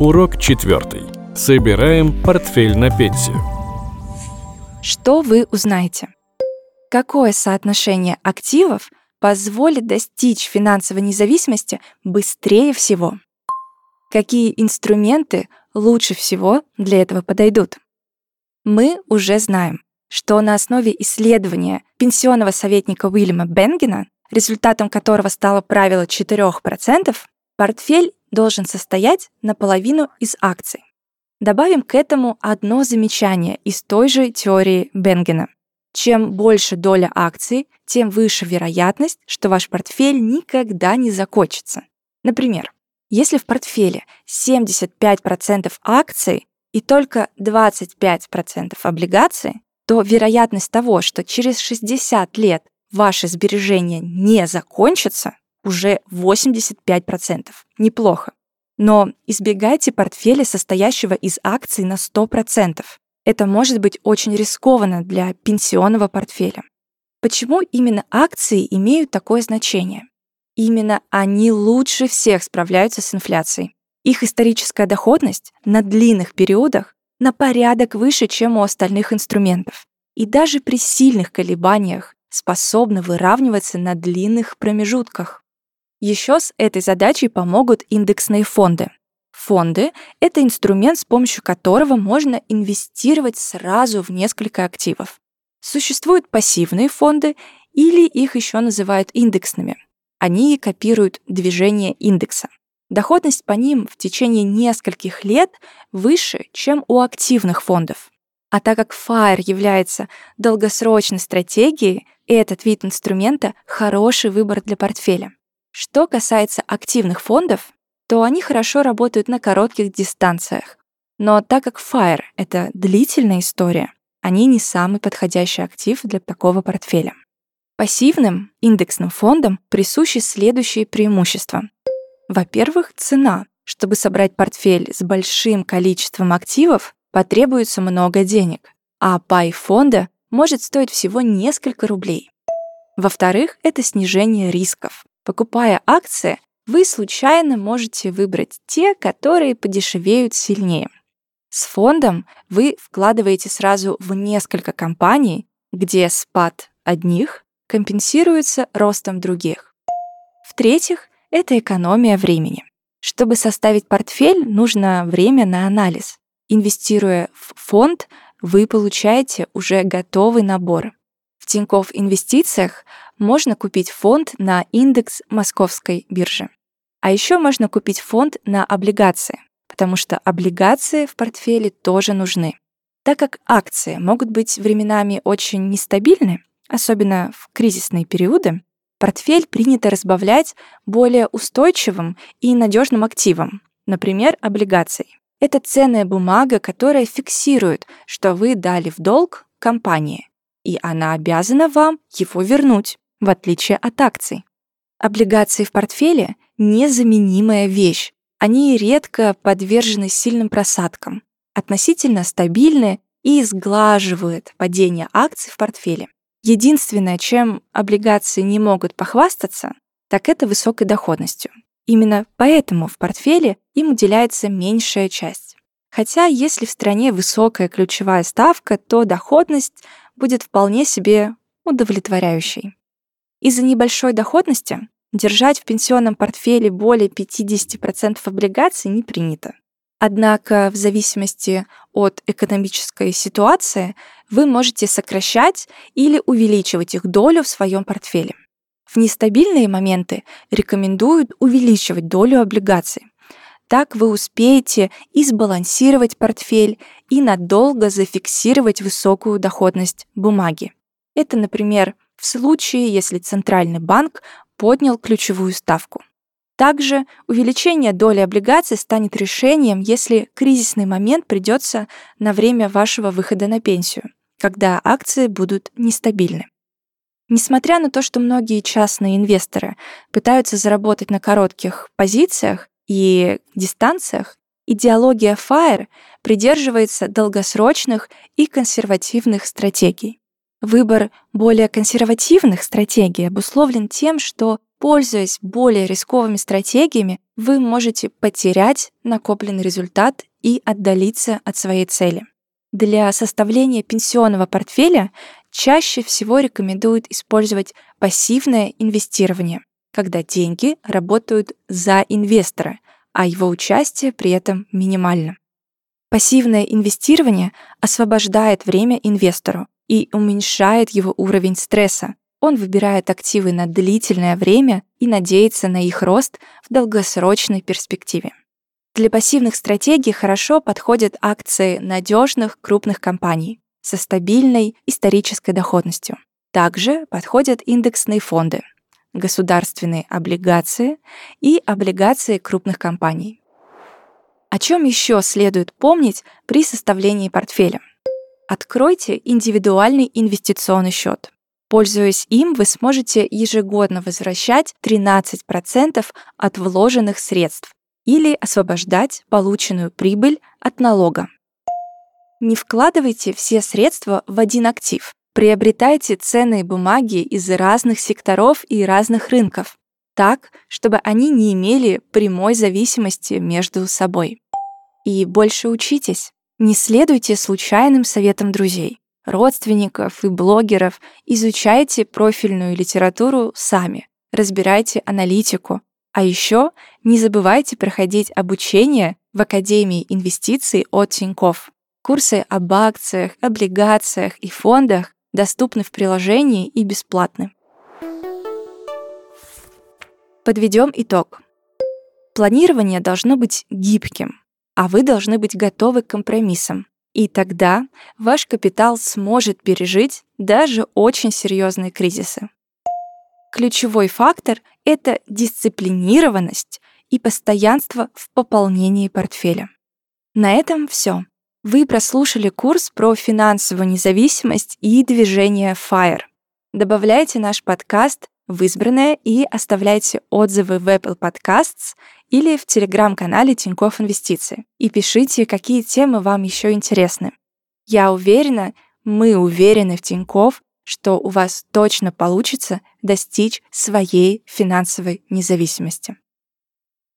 Урок четвертый. Собираем портфель на пенсию. Что вы узнаете? Какое соотношение активов позволит достичь финансовой независимости быстрее всего? Какие инструменты лучше всего для этого подойдут? Мы уже знаем, что на основе исследования пенсионного советника Уильяма Бенгена, результатом которого стало правило 4%, портфель должен состоять наполовину из акций. Добавим к этому одно замечание из той же теории Бенгена. Чем больше доля акций, тем выше вероятность, что ваш портфель никогда не закончится. Например, если в портфеле 75% акций и только 25% облигаций, то вероятность того, что через 60 лет ваши сбережения не закончатся, уже 85%. Неплохо. Но избегайте портфеля, состоящего из акций на 100%. Это может быть очень рискованно для пенсионного портфеля. Почему именно акции имеют такое значение? Именно они лучше всех справляются с инфляцией. Их историческая доходность на длинных периодах на порядок выше, чем у остальных инструментов. И даже при сильных колебаниях способны выравниваться на длинных промежутках. Еще с этой задачей помогут индексные фонды. Фонды — это инструмент, с помощью которого можно инвестировать сразу в несколько активов. Существуют пассивные фонды, или их еще называют индексными. Они копируют движение индекса. Доходность по ним в течение нескольких лет выше, чем у активных фондов. А так как FIRE является долгосрочной стратегией, этот вид инструмента — хороший выбор для портфеля. Что касается активных фондов, то они хорошо работают на коротких дистанциях. Но так как FIRE — это длительная история, они не самый подходящий актив для такого портфеля. Пассивным индексным фондам присущи следующие преимущества. Во-первых, цена. Чтобы собрать портфель с большим количеством активов, потребуется много денег, а пай фонда может стоить всего несколько рублей. Во-вторых, это снижение рисков. Покупая акции, вы случайно можете выбрать те, которые подешевеют сильнее. С фондом вы вкладываете сразу в несколько компаний, где спад одних компенсируется ростом других. В-третьих, это экономия времени. Чтобы составить портфель, нужно время на анализ. Инвестируя в фонд, вы получаете уже готовый набор. Тинькофф Инвестициях можно купить фонд на индекс московской биржи. А еще можно купить фонд на облигации, потому что облигации в портфеле тоже нужны. Так как акции могут быть временами очень нестабильны, особенно в кризисные периоды, портфель принято разбавлять более устойчивым и надежным активом, например, облигацией. Это ценная бумага, которая фиксирует, что вы дали в долг компании, и она обязана вам его вернуть в отличие от акций. Облигации в портфеле — незаменимая вещь. Они редко подвержены сильным просадкам, относительно стабильны и сглаживают падение акций в портфеле. Единственное, чем облигации не могут похвастаться, так это высокой доходностью. Именно поэтому в портфеле им уделяется меньшая часть. Хотя если в стране высокая ключевая ставка, то доходность будет вполне себе удовлетворяющей. Из-за небольшой доходности держать в пенсионном портфеле более 50% облигаций не принято. Однако в зависимости от экономической ситуации вы можете сокращать или увеличивать их долю в своем портфеле. В нестабильные моменты рекомендуют увеличивать долю облигаций. Так вы успеете и сбалансировать портфель, и надолго зафиксировать высокую доходность бумаги. Это, например, в случае, если Центральный банк поднял ключевую ставку. Также увеличение доли облигаций станет решением, если кризисный момент придется на время вашего выхода на пенсию, когда акции будут нестабильны. Несмотря на то, что многие частные инвесторы пытаются заработать на коротких позициях и дистанциях, идеология FIRE придерживается долгосрочных и консервативных стратегий. Выбор более консервативных стратегий обусловлен тем, что, пользуясь более рисковыми стратегиями, вы можете потерять накопленный результат и отдалиться от своей цели. Для составления пенсионного портфеля чаще всего рекомендуют использовать пассивное инвестирование, когда деньги работают за инвестора, а его участие при этом минимально. Пассивное инвестирование освобождает время инвестору и уменьшает его уровень стресса. Он выбирает активы на длительное время и надеется на их рост в долгосрочной перспективе. Для пассивных стратегий хорошо подходят акции надежных крупных компаний со стабильной исторической доходностью. Также подходят индексные фонды, государственные облигации и облигации крупных компаний. О чем еще следует помнить при составлении портфеля? Откройте индивидуальный инвестиционный счет. Пользуясь им, вы сможете ежегодно возвращать 13% от вложенных средств или освобождать полученную прибыль от налога. Не вкладывайте все средства в один актив. Приобретайте ценные бумаги из разных секторов и разных рынков, так, чтобы они не имели прямой зависимости между собой. И больше учитесь. Не следуйте случайным советам друзей, родственников и блогеров. Изучайте профильную литературу сами. Разбирайте аналитику. А еще не забывайте проходить обучение в Академии инвестиций от Тинькофф. Курсы об акциях, облигациях и фондах доступны в приложении и бесплатны. Подведем итог. Планирование должно быть гибким, а вы должны быть готовы к компромиссам. И тогда ваш капитал сможет пережить даже очень серьезные кризисы. Ключевой фактор — это дисциплинированность и постоянство в пополнении портфеля. На этом все. Вы прослушали курс про финансовую независимость и движение FIRE. Добавляйте наш подкаст в избранное и оставляйте отзывы в Apple Podcasts или в телеграм-канале Тинькофф Инвестиции и пишите, какие темы вам еще интересны. Я уверена, мы уверены в Тинькофф, что у вас точно получится достичь своей финансовой независимости.